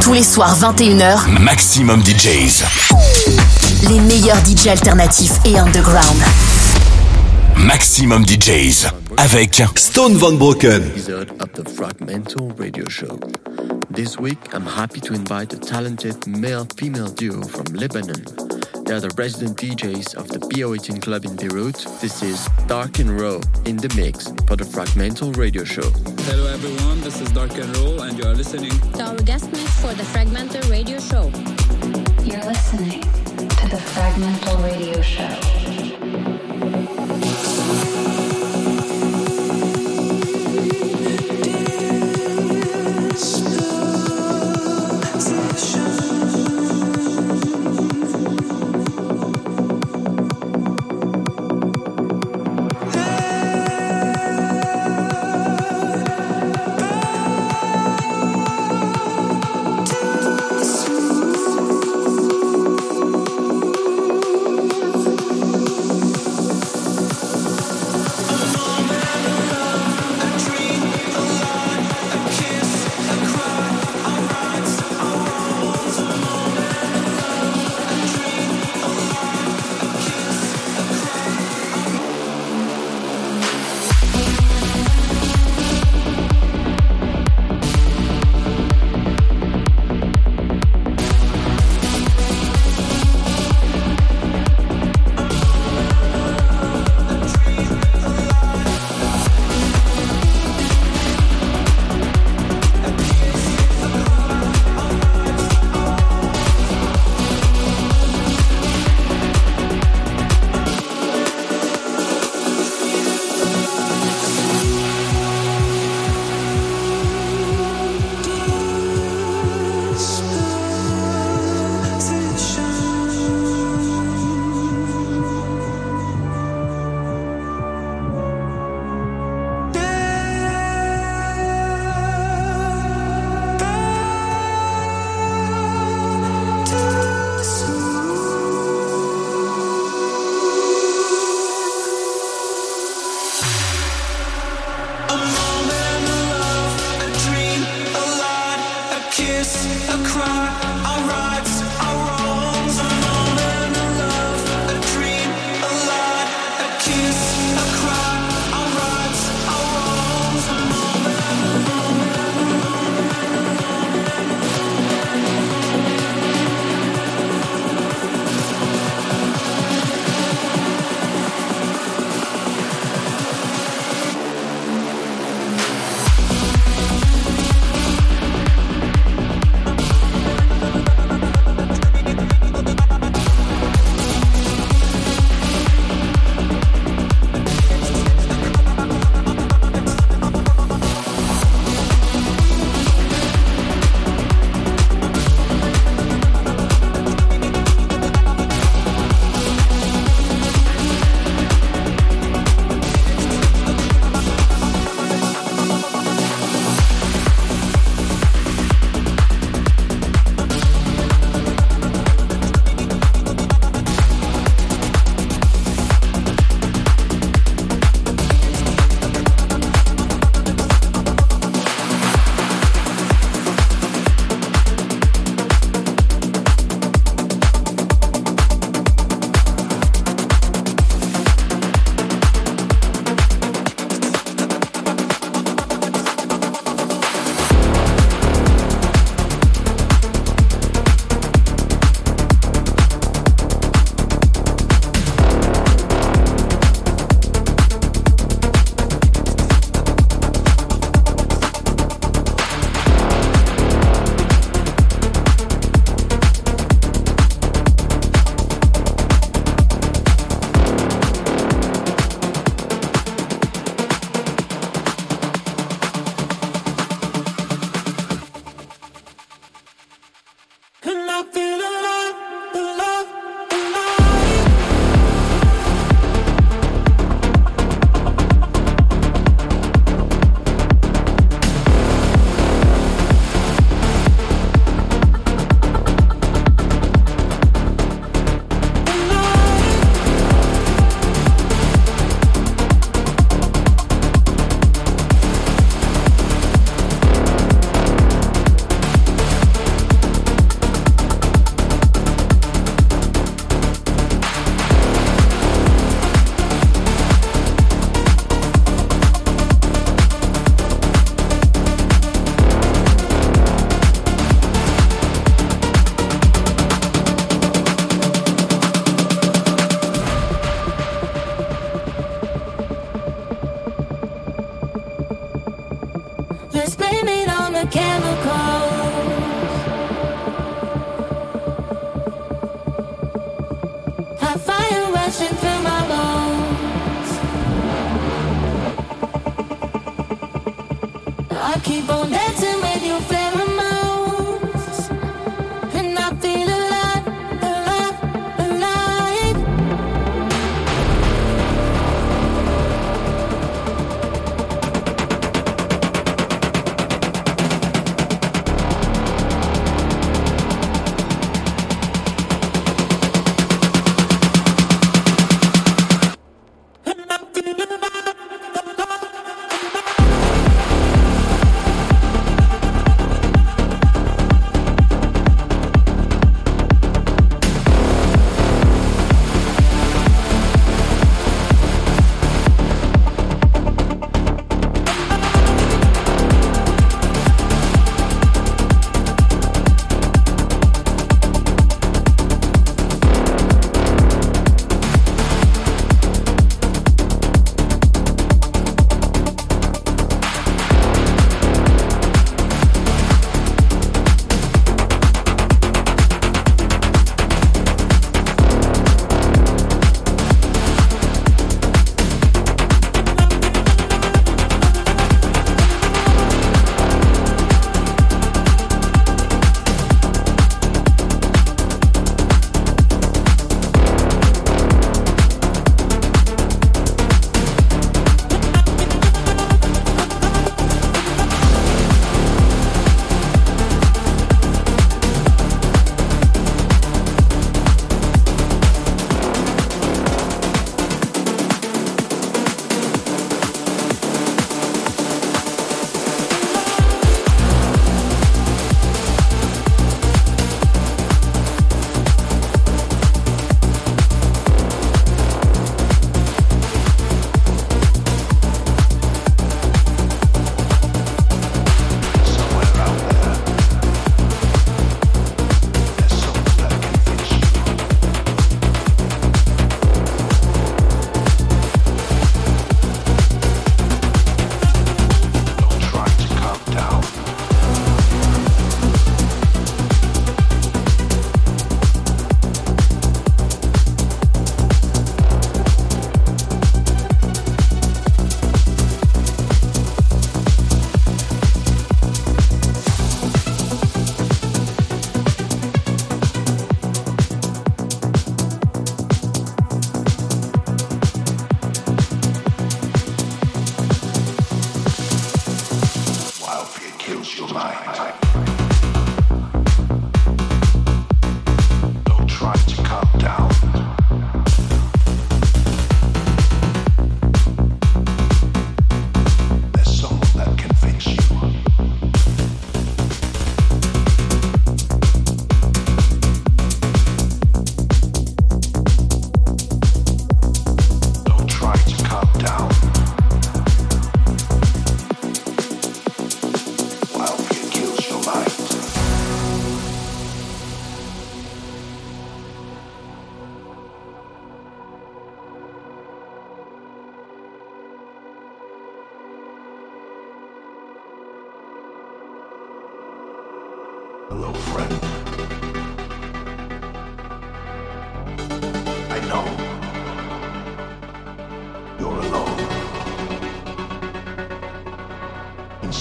Tous les soirs 21h, Maximum DJs. les meilleurs DJ alternatifs et underground. Maximum DJs. Avec Stone Van Broken. episode of the Fragmental Radio Show. This week, I'm happy to invite a talented male-female duo from Lebanon. They are the resident DJs of the BO18 Club in Beirut. This is Dark and Raw in the mix for the Fragmental Radio Show. Hello everyone, this is Dark and Roll and you are listening to our guest mix for the Fragmental Radio Show. You're listening to the Fragmental Radio Show. I keep on dancing with you.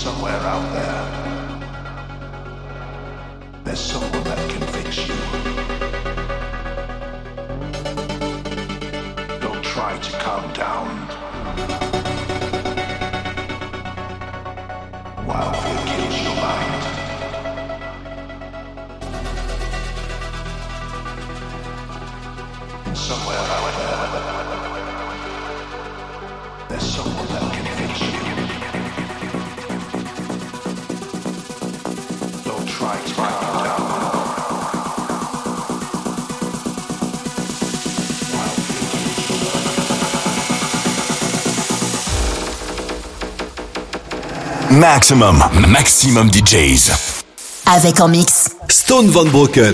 somewhere out there, there's someone that can fix you. Don't try to calm down. While fear kills your mind. somewhere out there. Maximum, maximum DJs. Avec en mix. Stone Van Broken.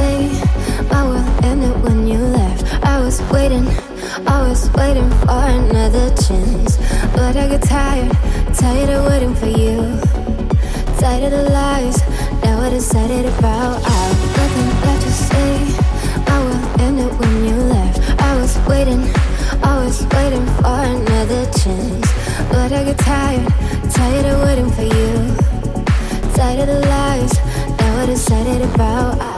say my world ended when you left. I was waiting, always waiting for another chance. But I get tired, tired of waiting for you. Tired of the lies that were decided about. I've nothing left to say. My world ended when you left. I was waiting, I was waiting for another chance. But I get tired, tired of waiting for you. Tired of the lies that were decided about.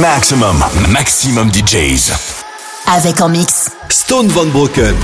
Maximum, maximum DJs. Avec en mix. Stone Van Broken.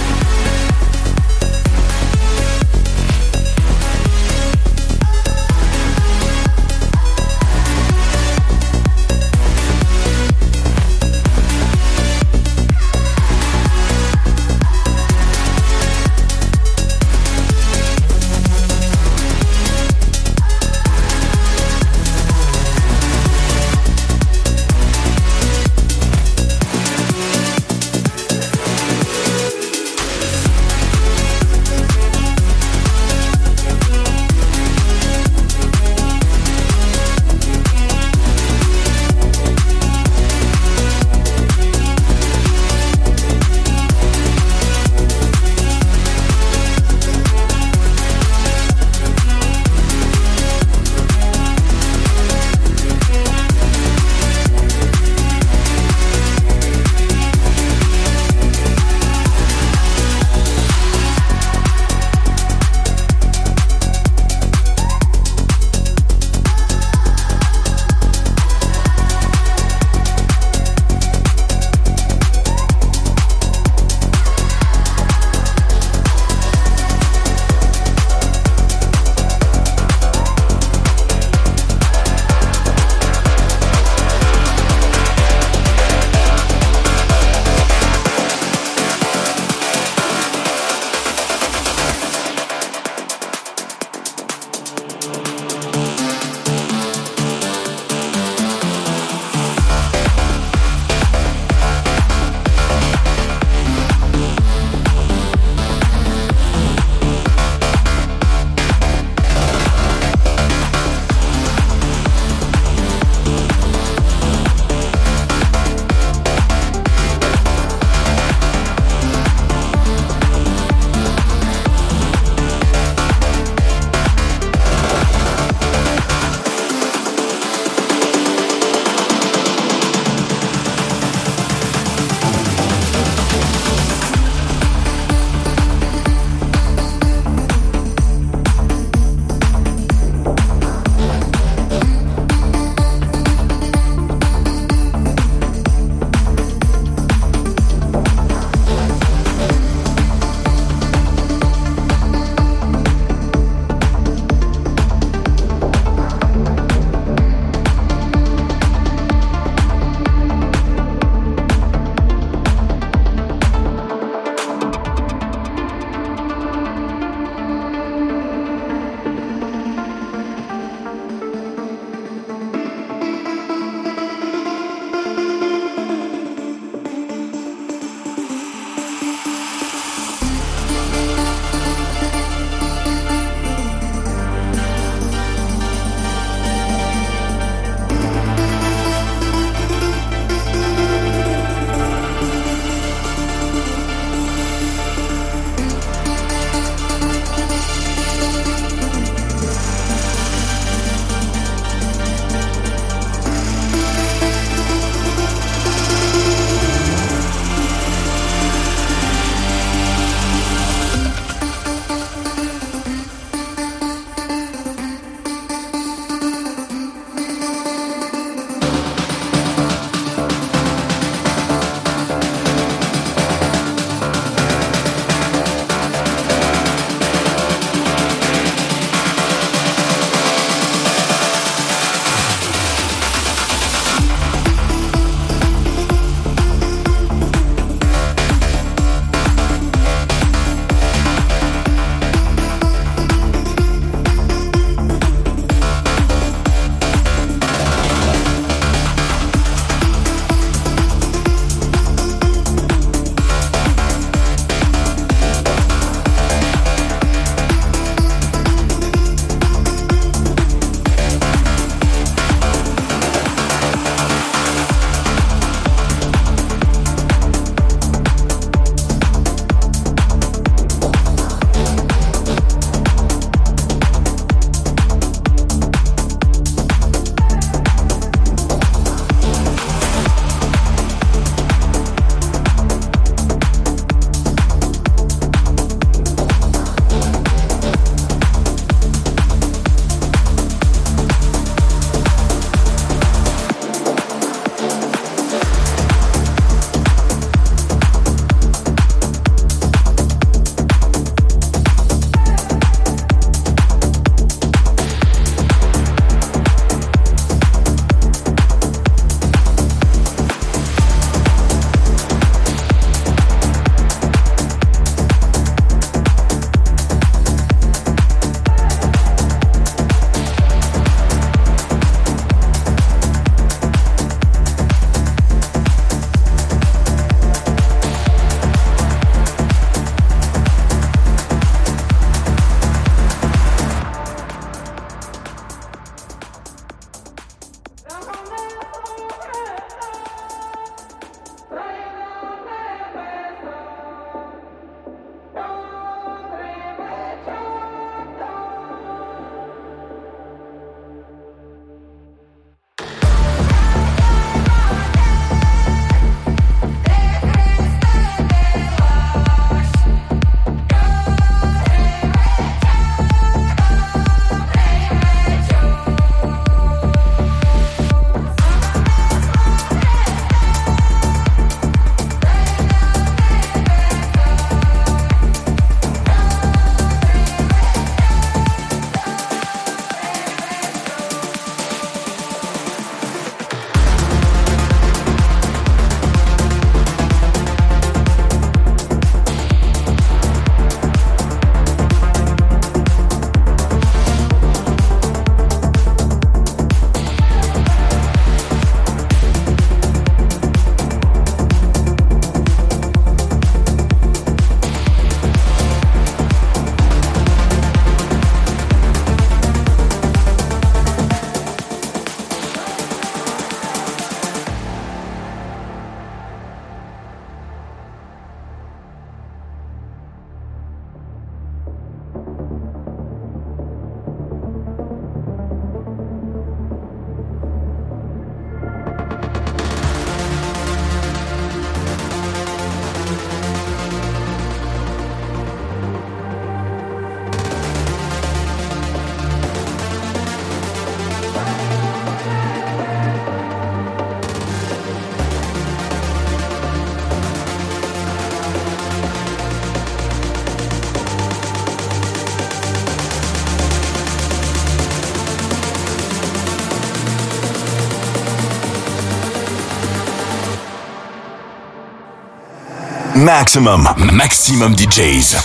Maximum, maximum DJs.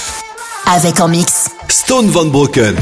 Avec en mix. Stone Van Broken.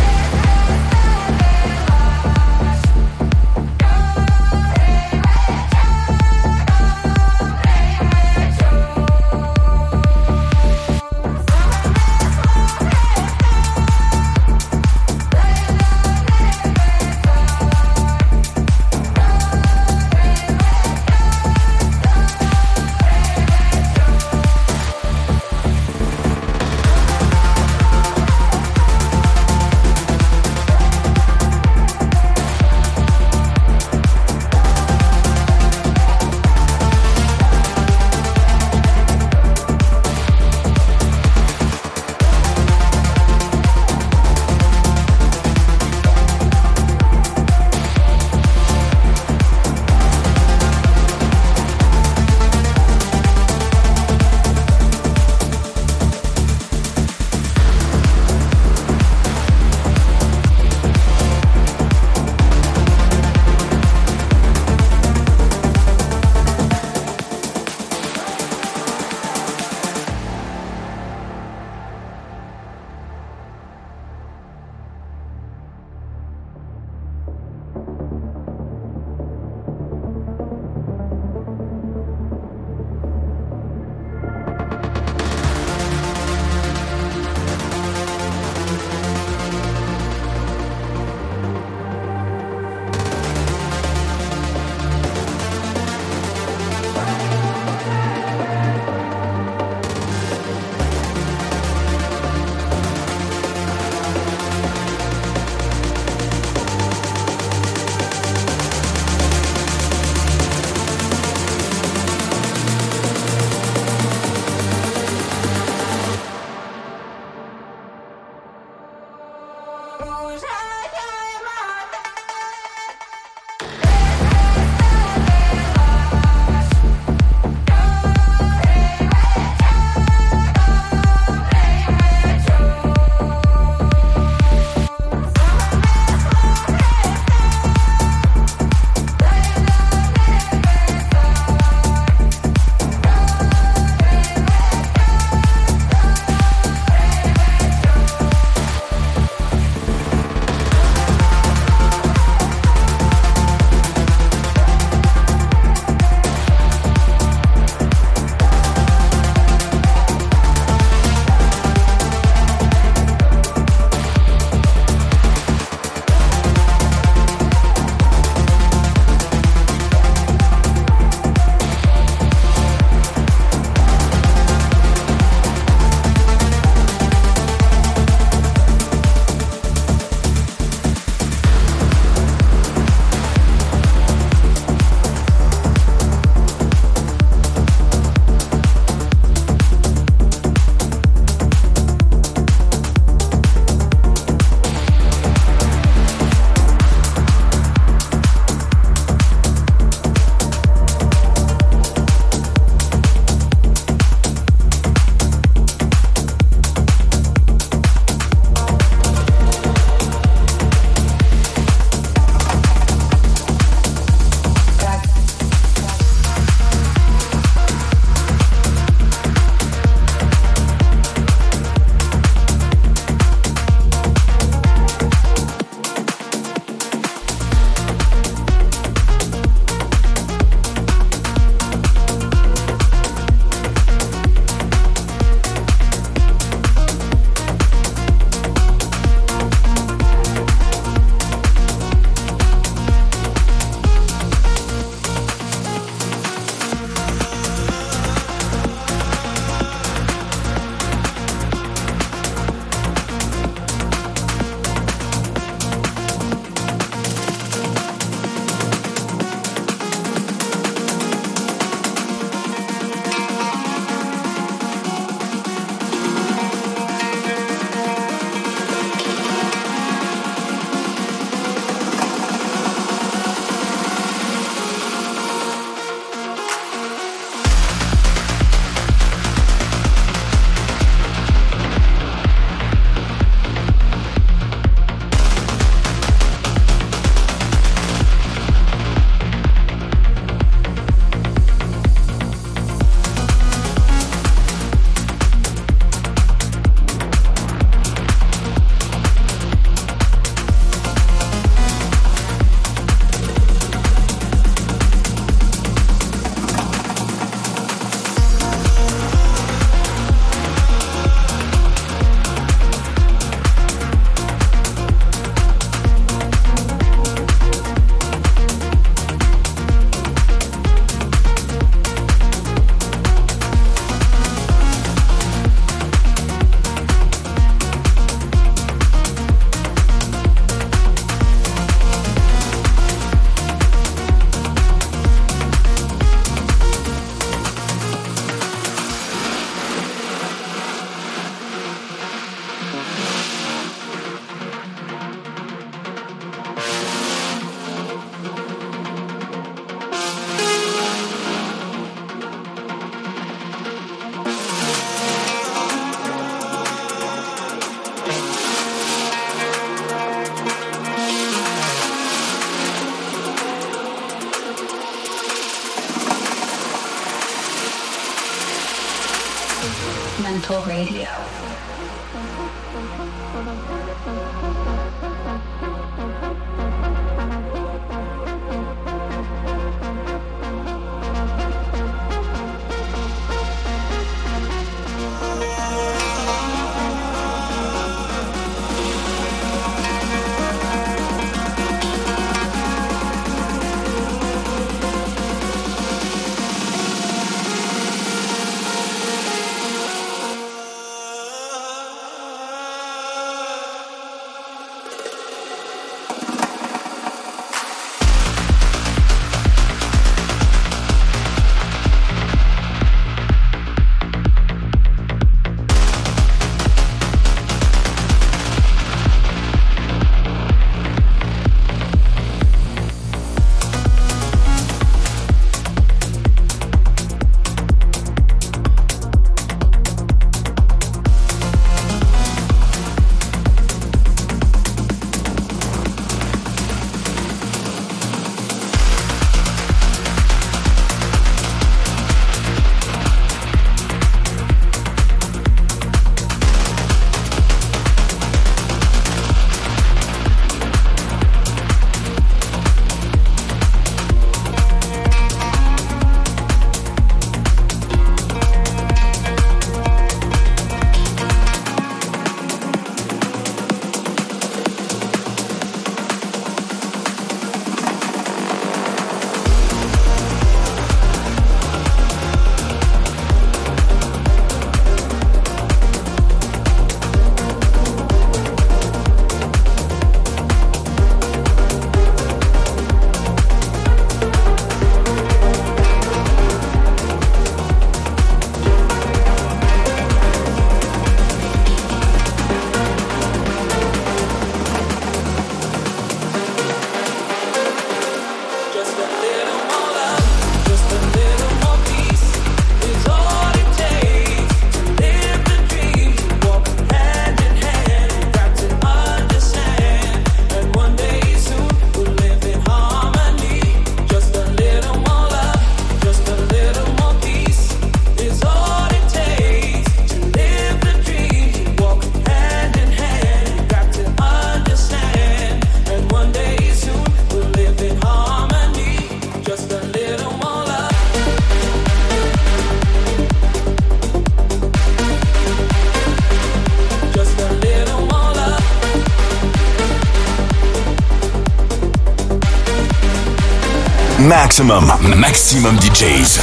Maximum, maximum DJs.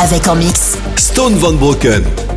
Avec en mix Stone Van Broken.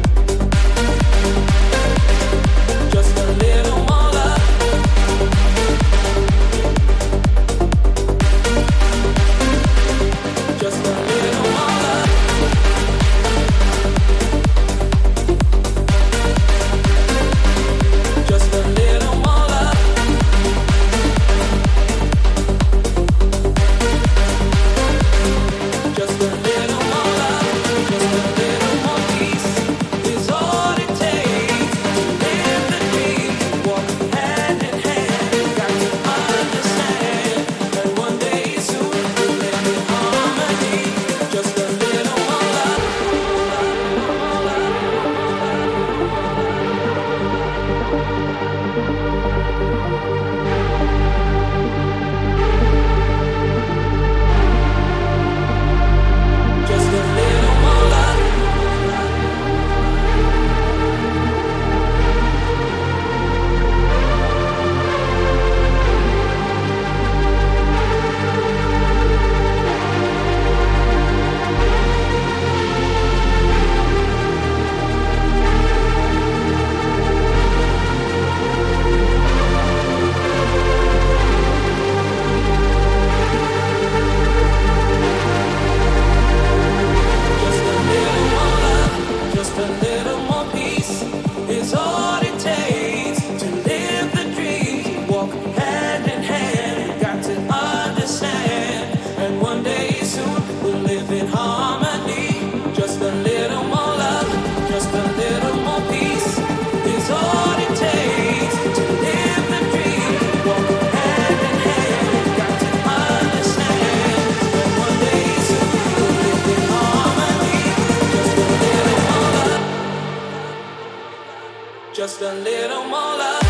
just a little more love.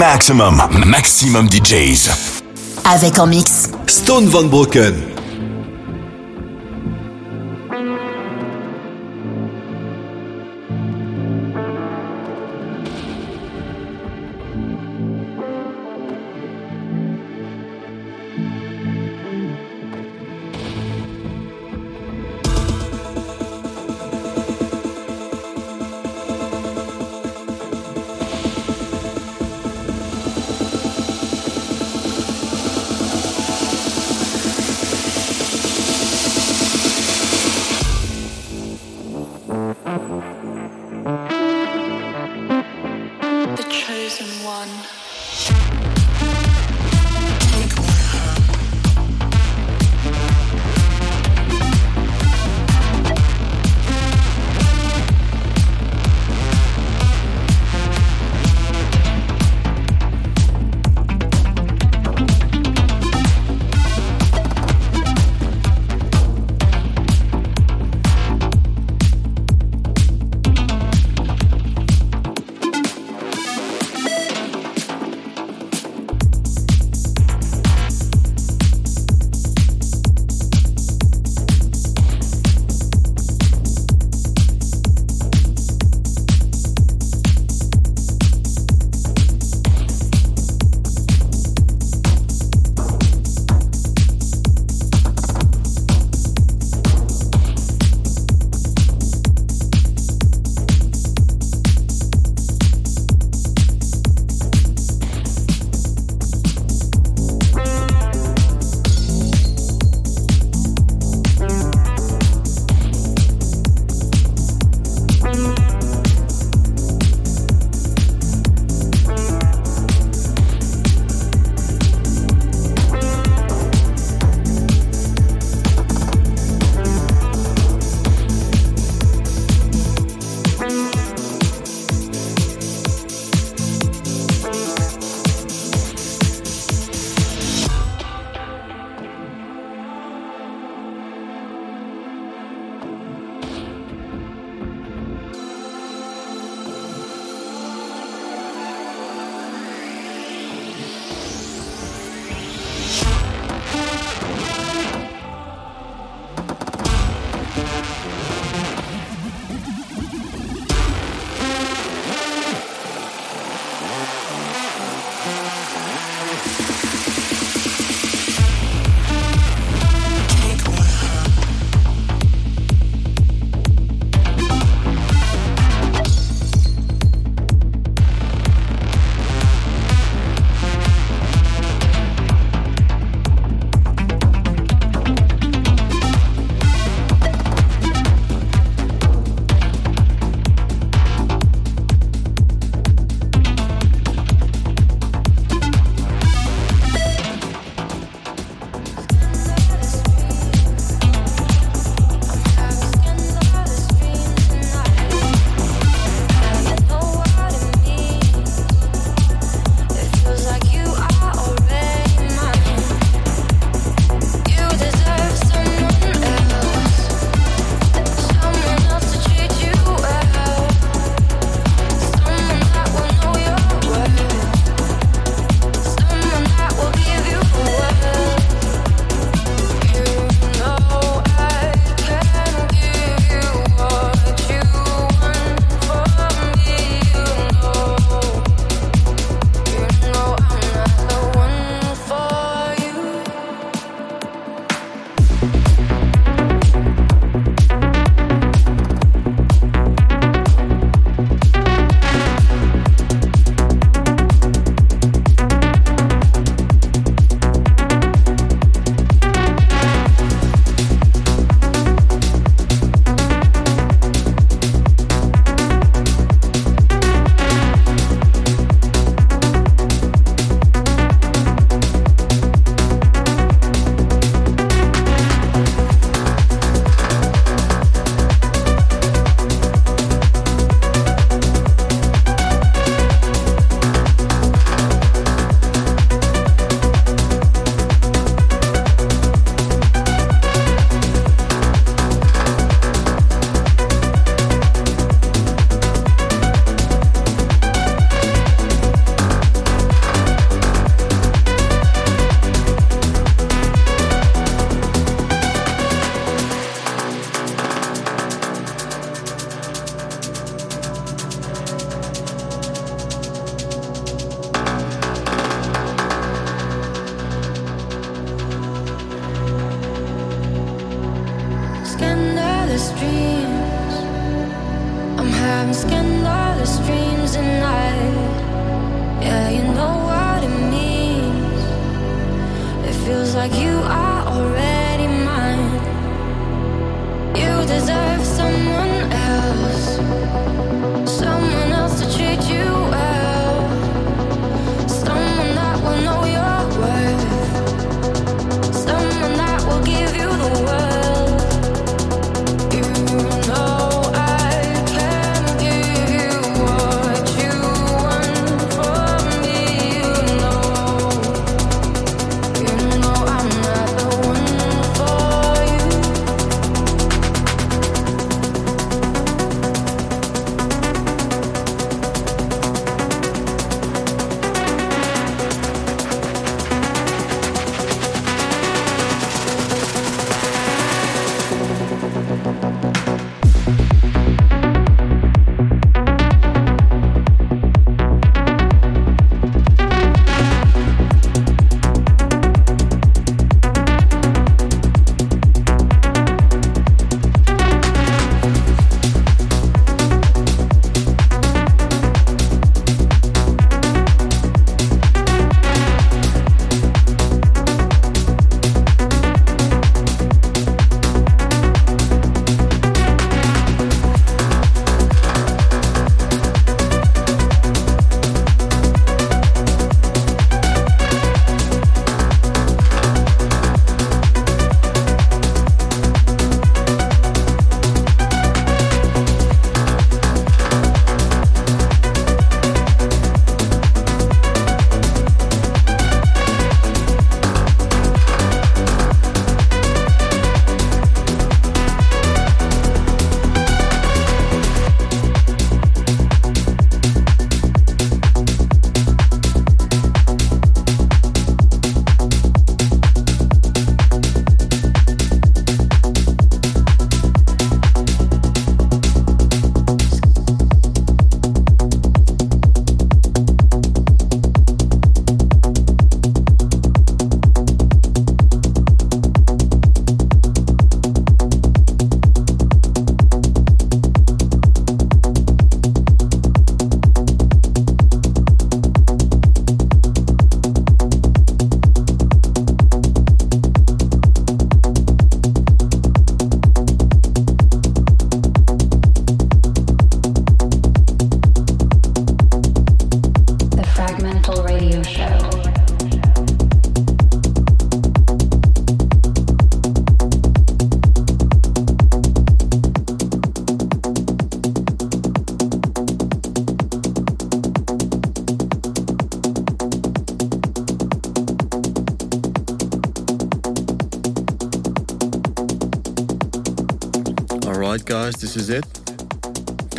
Maximum, maximum DJs. Avec en mix. Stone Van Broken.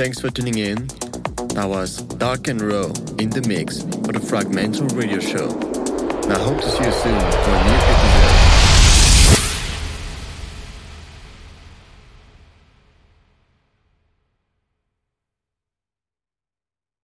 Thanks for tuning in. That was Dark and Raw in the mix for the Fragmental Radio Show. And I hope to see you soon for a new episode.